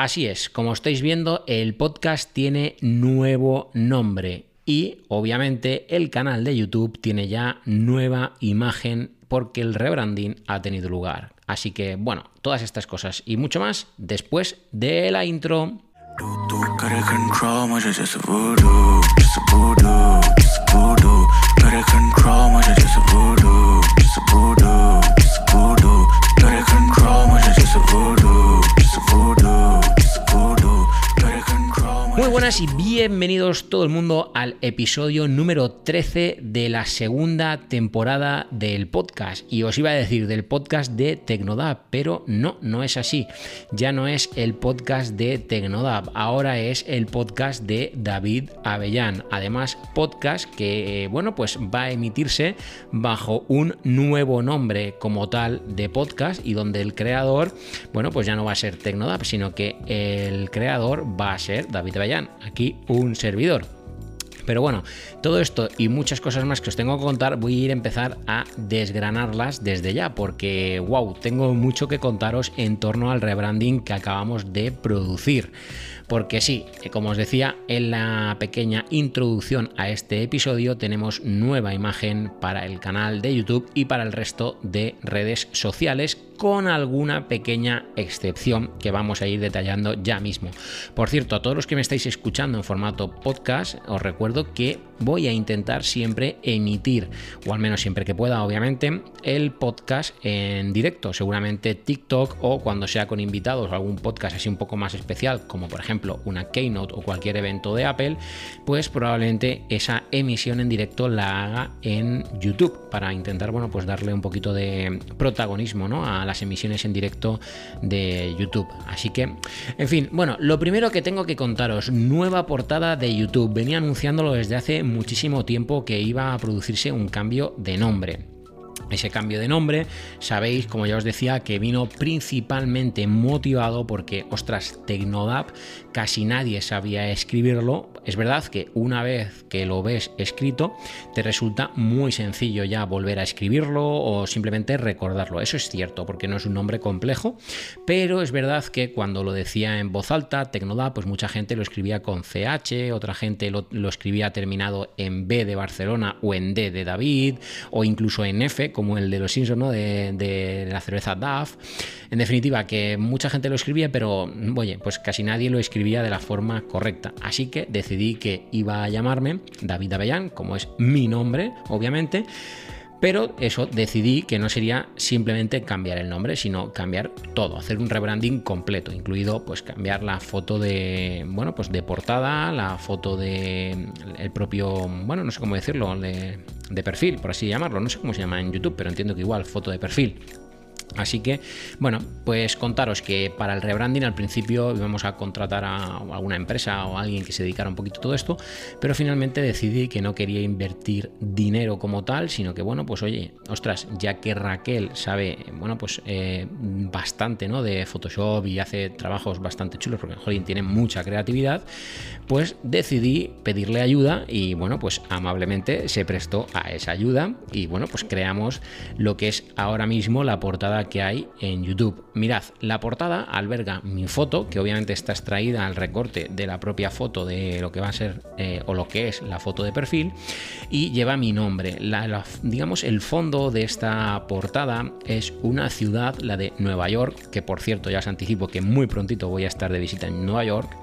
Así es, como estáis viendo, el podcast tiene nuevo nombre y obviamente el canal de YouTube tiene ya nueva imagen porque el rebranding ha tenido lugar. Así que bueno, todas estas cosas y mucho más después de la intro. Buenas y bienvenidos todo el mundo al episodio número 13 de la segunda temporada del podcast. Y os iba a decir del podcast de Tecnodab, pero no, no es así. Ya no es el podcast de Tecnodab, ahora es el podcast de David Avellán. Además, podcast que, bueno, pues va a emitirse bajo un nuevo nombre como tal de podcast y donde el creador, bueno, pues ya no va a ser Tecnodab, sino que el creador va a ser David Avellán aquí un servidor. Pero bueno, todo esto y muchas cosas más que os tengo que contar, voy a ir a empezar a desgranarlas desde ya, porque wow, tengo mucho que contaros en torno al rebranding que acabamos de producir. Porque sí, como os decía en la pequeña introducción a este episodio, tenemos nueva imagen para el canal de YouTube y para el resto de redes sociales con alguna pequeña excepción que vamos a ir detallando ya mismo. Por cierto, a todos los que me estáis escuchando en formato podcast, os recuerdo que voy a intentar siempre emitir, o al menos siempre que pueda, obviamente, el podcast en directo, seguramente TikTok o cuando sea con invitados o algún podcast así un poco más especial, como por ejemplo una Keynote o cualquier evento de Apple, pues probablemente esa emisión en directo la haga en YouTube para intentar, bueno, pues darle un poquito de protagonismo, ¿no? A las emisiones en directo de YouTube. Así que, en fin, bueno, lo primero que tengo que contaros, nueva portada de YouTube. Venía anunciándolo desde hace muchísimo tiempo que iba a producirse un cambio de nombre. Ese cambio de nombre, sabéis, como ya os decía, que vino principalmente motivado porque, ostras, Tecnodap casi nadie sabía escribirlo. Es verdad que una vez que lo ves escrito, te resulta muy sencillo ya volver a escribirlo o simplemente recordarlo. Eso es cierto, porque no es un nombre complejo, pero es verdad que cuando lo decía en voz alta, Tecnodap, pues mucha gente lo escribía con CH, otra gente lo, escribía terminado en B de Barcelona o en D de David, o incluso en F, como el de los Simpsons, ¿no? De, de la cerveza DAF. En definitiva, que mucha gente lo escribía, pero oye, pues casi nadie lo escribía de la forma correcta. Así que decidí que iba a llamarme David Avellán, como es mi nombre, obviamente. Pero eso decidí que no sería simplemente cambiar el nombre, sino cambiar todo, hacer un rebranding completo, incluido pues cambiar la foto de, bueno, pues de portada, la foto de el propio, bueno, no sé cómo decirlo, de, de perfil, por así llamarlo, no sé cómo se llama en YouTube, pero entiendo que igual foto de perfil Así que, bueno, pues contaros que para el rebranding al principio íbamos a contratar a alguna empresa o a alguien que se dedicara un poquito a todo esto, pero finalmente decidí que no quería invertir dinero como tal, sino que, bueno, pues oye, ostras, ya que Raquel sabe, bueno, pues eh, bastante, ¿no? De Photoshop y hace trabajos bastante chulos, porque Jolín tiene mucha creatividad, pues decidí pedirle ayuda y, bueno, pues amablemente se prestó a esa ayuda y, bueno, pues creamos lo que es ahora mismo la portada que hay en YouTube. Mirad, la portada alberga mi foto, que obviamente está extraída al recorte de la propia foto de lo que va a ser eh, o lo que es la foto de perfil, y lleva mi nombre. digamos, el fondo de esta portada es una ciudad, la de Nueva York, que por cierto ya os anticipo que muy prontito voy a estar de visita en Nueva York.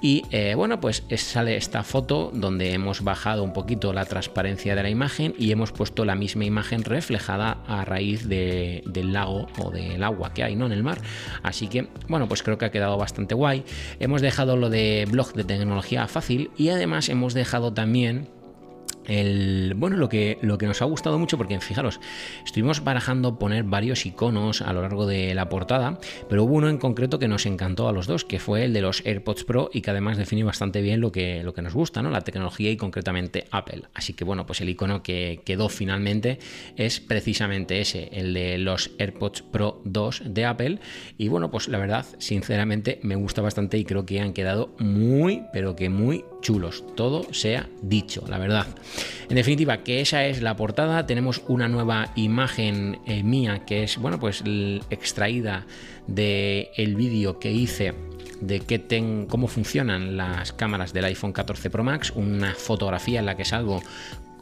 Y eh, bueno, pues sale esta foto donde hemos bajado un poquito la transparencia de la imagen y hemos puesto la misma imagen reflejada a raíz del lago o del agua que hay ¿no? en el mar. Así que bueno, pues creo que ha quedado bastante guay. Hemos dejado lo de blog de tecnología fácil y además hemos dejado también bueno, lo que, lo que nos ha gustado mucho, porque fijaros, estuvimos barajando poner varios iconos a lo largo de la portada, pero hubo uno en concreto que nos encantó a los dos, que fue el de los AirPods Pro y que además define bastante bien lo que, lo que nos gusta, ¿no? La tecnología y concretamente Apple. Así que bueno, pues el icono que quedó finalmente es precisamente ese, el de los AirPods Pro 2 de Apple. Y bueno, pues la verdad, sinceramente, me gusta bastante y creo que han quedado muy, pero que muy chulos. Todo sea dicho, la verdad. En definitiva, que esa es la portada. Tenemos una nueva imagen eh, mía que es, bueno, pues extraída del el vídeo que hice de qué ten, cómo funcionan las cámaras del iPhone 14 Pro Max, una fotografía en la que salgo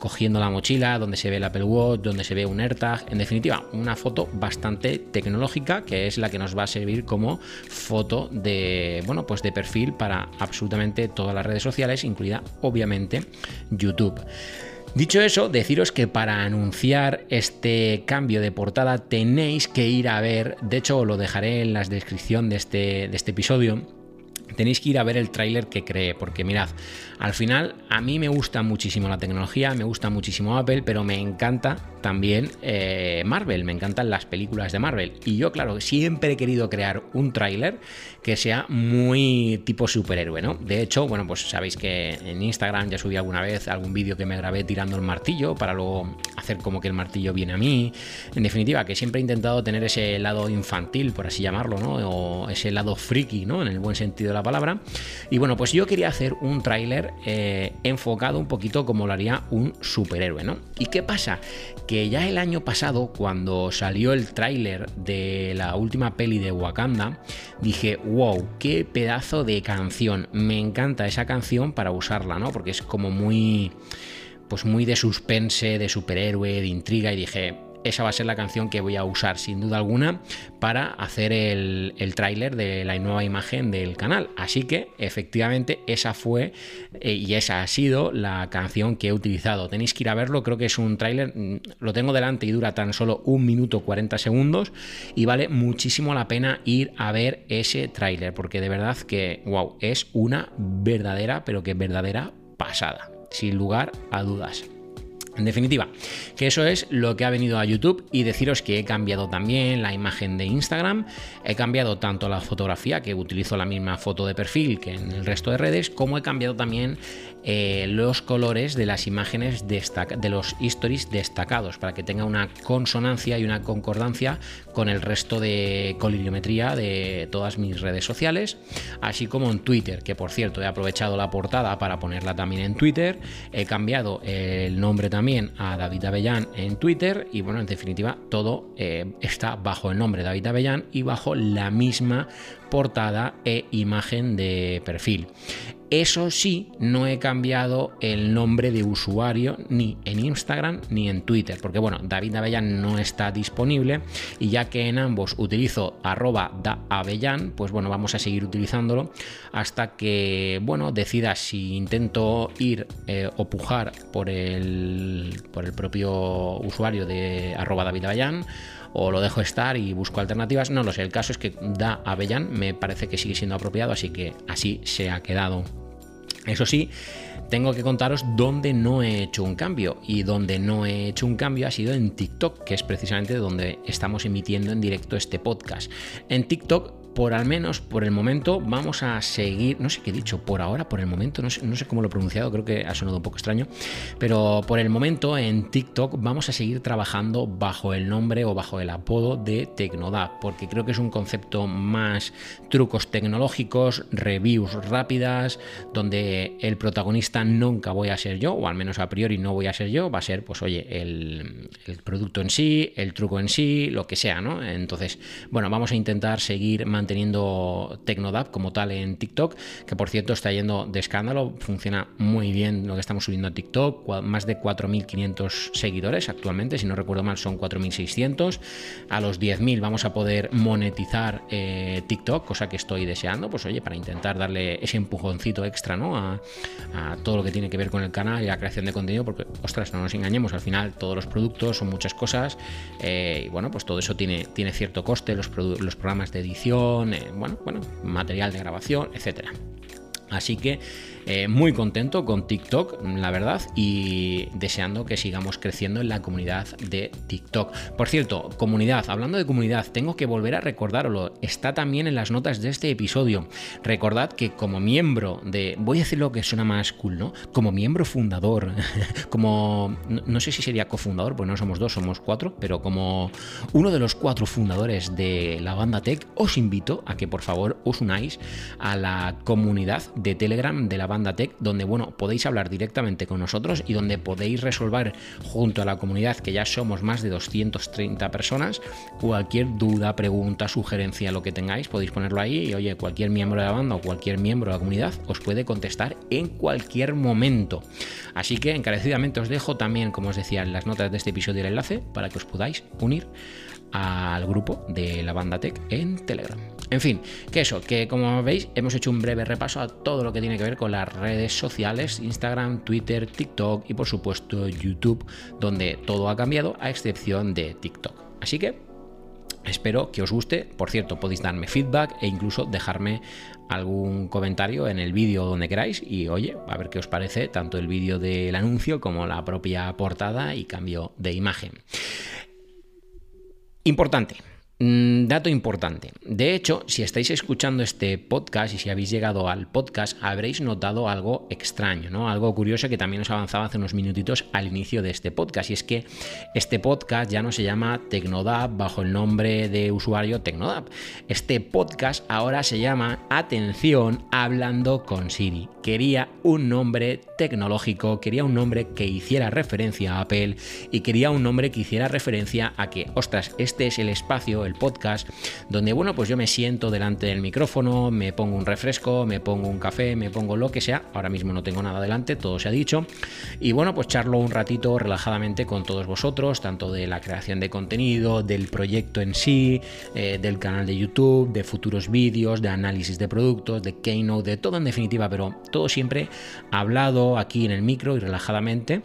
cogiendo la mochila, donde se ve el Apple Watch, donde se ve un AirTag, en definitiva, una foto bastante tecnológica que es la que nos va a servir como foto de, bueno, pues de perfil para absolutamente todas las redes sociales, incluida obviamente YouTube. Dicho eso, deciros que para anunciar este cambio de portada tenéis que ir a ver, de hecho lo dejaré en la descripción de este, de este episodio, tenéis que ir a ver el tráiler que creé, porque mirad, al final a mí me gusta muchísimo la tecnología, me gusta muchísimo Apple, pero me encanta también eh, Marvel, me encantan las películas de Marvel. Y yo, claro, siempre he querido crear un tráiler que sea muy tipo superhéroe, ¿no? De hecho, bueno, pues sabéis que en Instagram ya subí alguna vez algún vídeo que me grabé tirando el martillo para luego hacer como que el martillo viene a mí. En definitiva, que siempre he intentado tener ese lado infantil, por así llamarlo, ¿no? O ese lado friki, ¿no? En el buen sentido la palabra. Y bueno, pues yo quería hacer un tráiler eh, enfocado un poquito como lo haría un superhéroe, ¿no? ¿Y qué pasa? Que ya el año pasado, cuando salió el tráiler de la última peli de Wakanda, dije, wow, qué pedazo de canción. Me encanta esa canción para usarla, ¿no? Porque es como muy pues muy de suspense, de superhéroe, de intriga y dije, esa va a ser la canción que voy a usar sin duda alguna para hacer el, tráiler de la nueva imagen del canal. Así que efectivamente esa fue eh, y esa ha sido la canción que he utilizado. Tenéis que ir a verlo, creo que es un tráiler, mm, lo tengo delante y dura tan solo un minuto 40 segundos y vale muchísimo la pena ir a ver ese tráiler porque de verdad que, wow, es una verdadera, pero que verdadera pasada, sin lugar a dudas. En definitiva, que eso es lo que ha venido a YouTube y deciros que he cambiado también la imagen de Instagram, he cambiado tanto la fotografía, que utilizo la misma foto de perfil que en el resto de redes, como he cambiado también eh, los colores de las imágenes de los stories destacados para que tenga una consonancia y una concordancia con el resto de colorimetría de todas mis redes sociales, así como en Twitter, que por cierto he aprovechado la portada para ponerla también en Twitter, he cambiado el nombre también a David Avellán en Twitter y bueno, en definitiva todo eh, está bajo el nombre David Avellán y bajo la misma portada e imagen de perfil. Eso sí, no he cambiado el nombre de usuario ni en Instagram ni en Twitter, porque bueno, David Avellán no está disponible y ya que en ambos utilizo arroba da pues bueno, vamos a seguir utilizándolo hasta que, bueno, decida si intento ir eh, o pujar por el, por el propio usuario de arroba David o lo dejo estar y busco alternativas. No lo sé, el caso es que da Avellán me parece que sigue siendo apropiado, así que así se ha quedado. Eso sí, tengo que contaros dónde no he hecho un cambio. Y donde no he hecho un cambio ha sido en TikTok, que es precisamente donde estamos emitiendo en directo este podcast. En TikTok por al menos por el momento vamos a seguir, no sé qué he dicho, por ahora, por el momento, no sé, no sé cómo lo he pronunciado, creo que ha sonado un poco extraño, pero por el momento en TikTok vamos a seguir trabajando bajo el nombre o bajo el apodo de Tecnodap, porque creo que es un concepto más trucos tecnológicos, reviews rápidas, donde el protagonista nunca voy a ser yo, o al menos a priori no voy a ser yo, va a ser, pues oye, el, el producto en sí, el truco en sí, lo que sea, ¿no? Entonces, bueno, vamos a intentar seguir manteniendo teniendo Tecnodap como tal en TikTok, que por cierto está yendo de escándalo, funciona muy bien lo que estamos subiendo a TikTok, más de 4.500 seguidores actualmente, si no recuerdo mal son 4.600, a los 10.000 vamos a poder monetizar eh, TikTok, cosa que estoy deseando, pues oye, para intentar darle ese empujoncito extra ¿no? a, todo lo que tiene que ver con el canal y la creación de contenido, porque ostras, no nos engañemos, al final todos los productos son muchas cosas eh, y bueno, pues todo eso tiene, tiene cierto coste, los, los programas de edición, eh, bueno, bueno, material de grabación, etcétera. Así que eh, muy contento con TikTok, la verdad, y deseando que sigamos creciendo en la comunidad de TikTok. Por cierto, comunidad, hablando de comunidad, tengo que volver a recordarlo, está también en las notas de este episodio. Recordad que como miembro de, voy a decir lo que suena más cool, ¿no? Como miembro fundador, como, no, sé si sería cofundador, pues no somos dos, somos cuatro, pero como uno de los cuatro fundadores de la banda Tech, os invito a que por favor os unáis a la comunidad de Telegram de la banda tech, donde bueno, podéis hablar directamente con nosotros y donde podéis resolver junto a la comunidad, que ya somos más de 230 personas, cualquier duda, pregunta, sugerencia, lo que tengáis, podéis ponerlo ahí y oye, cualquier miembro de la banda o cualquier miembro de la comunidad os puede contestar en cualquier momento. Así que encarecidamente os dejo también, como os decía, en las notas de este episodio el enlace para que os podáis unir al grupo de la banda Tech en Telegram. En fin, que eso, que como veis hemos hecho un breve repaso a todo lo que tiene que ver con las redes sociales, Instagram, Twitter, TikTok y por supuesto YouTube, donde todo ha cambiado a excepción de TikTok. Así que espero que os guste. Por cierto, podéis darme feedback e incluso dejarme algún comentario en el vídeo donde queráis y oye, a ver qué os parece tanto el vídeo del anuncio como la propia portada y cambio de imagen. Importante. Mm, dato importante. De hecho, si estáis escuchando este podcast y si habéis llegado al podcast, habréis notado algo extraño, ¿no? Algo curioso que también os avanzaba hace unos minutitos al inicio de este podcast. Y es que este podcast ya no se llama Tecnodab bajo el nombre de usuario Tecnodab. Este podcast ahora se llama Atención hablando con Siri. Quería un nombre tecnológico, quería un nombre que hiciera referencia a Apple y quería un nombre que hiciera referencia a que, ostras, este es el espacio el podcast, donde, bueno, pues yo me siento delante del micrófono, me pongo un refresco, me pongo un café, me pongo lo que sea. Ahora mismo no tengo nada delante, todo se ha dicho. Y bueno, pues charlo un ratito relajadamente con todos vosotros, tanto de la creación de contenido, del proyecto en sí, eh, del canal de YouTube, de futuros vídeos, de análisis de productos, de Keynote, de todo en definitiva, pero todo siempre hablado aquí en el micro y relajadamente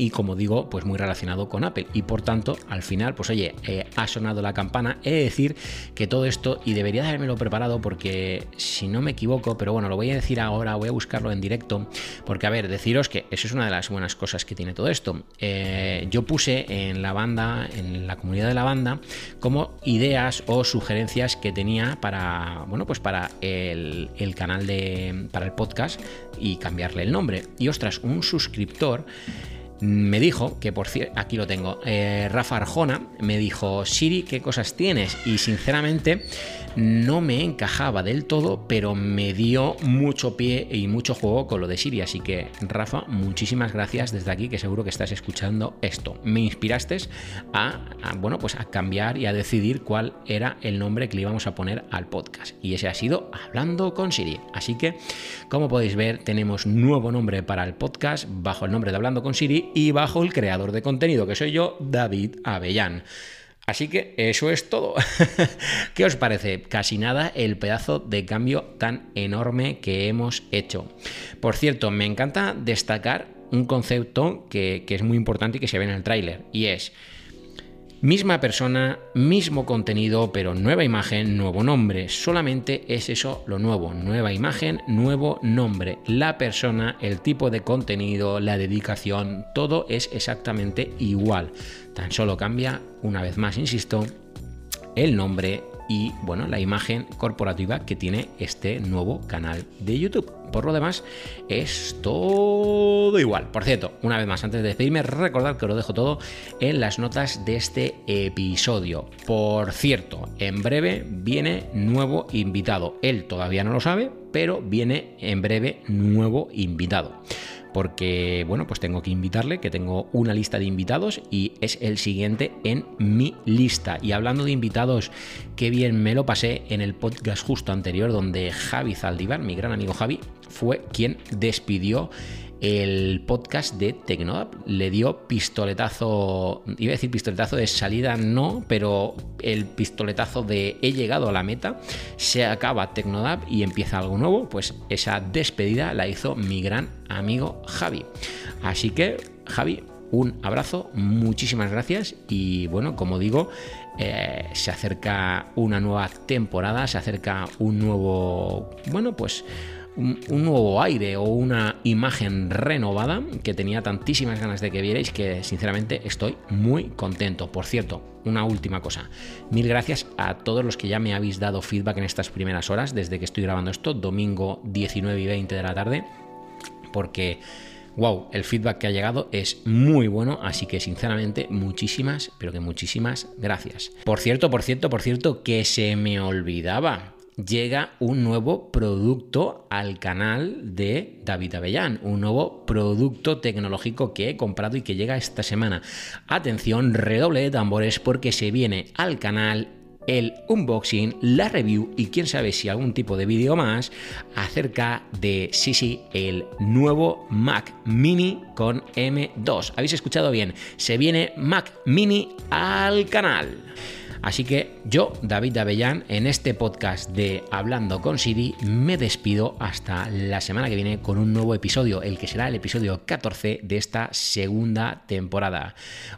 y como digo, pues muy relacionado con Apple. Y por tanto, al final, pues oye, eh, ha sonado la campana. He de decir que todo esto, y debería de lo preparado porque si no me equivoco, pero bueno, lo voy a decir ahora, voy a buscarlo en directo, porque a ver, deciros que eso es una de las buenas cosas que tiene todo esto. Eh, yo puse en la banda, en la comunidad de la banda, como ideas o sugerencias que tenía para, bueno, pues para el, el canal de, para el podcast y cambiarle el nombre. Y ostras, un suscriptor me dijo, que por cierto, aquí lo tengo, eh, Rafa Arjona me dijo, Siri, ¿qué cosas tienes? Y sinceramente no me encajaba del todo, pero me dio mucho pie y mucho juego con lo de Siri. Así que, Rafa, muchísimas gracias desde aquí, que seguro que estás escuchando esto. Me inspiraste a, bueno, pues a cambiar y a decidir cuál era el nombre que le íbamos a poner al podcast. Y ese ha sido Hablando con Siri. Así que, como podéis ver, tenemos nuevo nombre para el podcast bajo el nombre de Hablando con Siri y bajo el creador de contenido, que soy yo, David Avellán. Así que eso es todo. ¿Qué os parece? Casi nada el pedazo de cambio tan enorme que hemos hecho. Por cierto, me encanta destacar un concepto que, es muy importante y que se ve en el tráiler, y es Misma persona, mismo contenido, pero nueva imagen, nuevo nombre. Solamente es eso lo nuevo. Nueva imagen, nuevo nombre. La persona, el tipo de contenido, la dedicación, todo es exactamente igual. Tan solo cambia, una vez más, insisto, el nombre y bueno, la imagen corporativa que tiene este nuevo canal de YouTube. Por lo demás, es todo igual. Por cierto, una vez más, antes de despedirme, recordad que lo dejo todo en las notas de este episodio. Por cierto, en breve viene nuevo invitado. Él todavía no lo sabe, pero viene en breve nuevo invitado porque bueno, pues tengo que invitarle, que tengo una lista de invitados y es el siguiente en mi lista. Y hablando de invitados, qué bien me lo pasé en el podcast justo anterior donde Javi Zaldívar, mi gran amigo Javi, fue quien despidió el podcast de Tecnodap. Le dio pistoletazo, iba a decir pistoletazo de salida, no, pero el pistoletazo de he llegado a la meta, se acaba Tecnodap y empieza algo nuevo. Pues esa despedida la hizo mi gran amigo Javi. Así que, Javi, un abrazo, muchísimas gracias y bueno, como digo, eh, se acerca una nueva temporada, se acerca un nuevo, bueno, pues un, nuevo aire o una imagen renovada que tenía tantísimas ganas de que vierais que sinceramente estoy muy contento. Por cierto, una última cosa. Mil gracias a todos los que ya me habéis dado feedback en estas primeras horas desde que estoy grabando esto, domingo 19 y 20 de la tarde, porque wow, el feedback que ha llegado es muy bueno, así que sinceramente muchísimas, pero que muchísimas gracias. Por cierto, por cierto, por cierto, que se me olvidaba llega un nuevo producto al canal de David Avellán, un nuevo producto tecnológico que he comprado y que llega esta semana. Atención, redoble de tambores porque se viene al canal el unboxing, la review y quién sabe si algún tipo de vídeo más acerca de, sí, sí, el nuevo Mac Mini con M2. ¿Habéis escuchado bien? Se viene Mac Mini al canal. Así que yo, David Avellán, en este podcast de Hablando con Siri, me despido hasta la semana que viene con un nuevo episodio, el que será el episodio 14 de esta segunda temporada.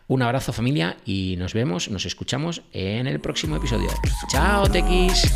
Un abrazo familia y nos vemos, nos escuchamos en el próximo episodio. Chao, Tequis.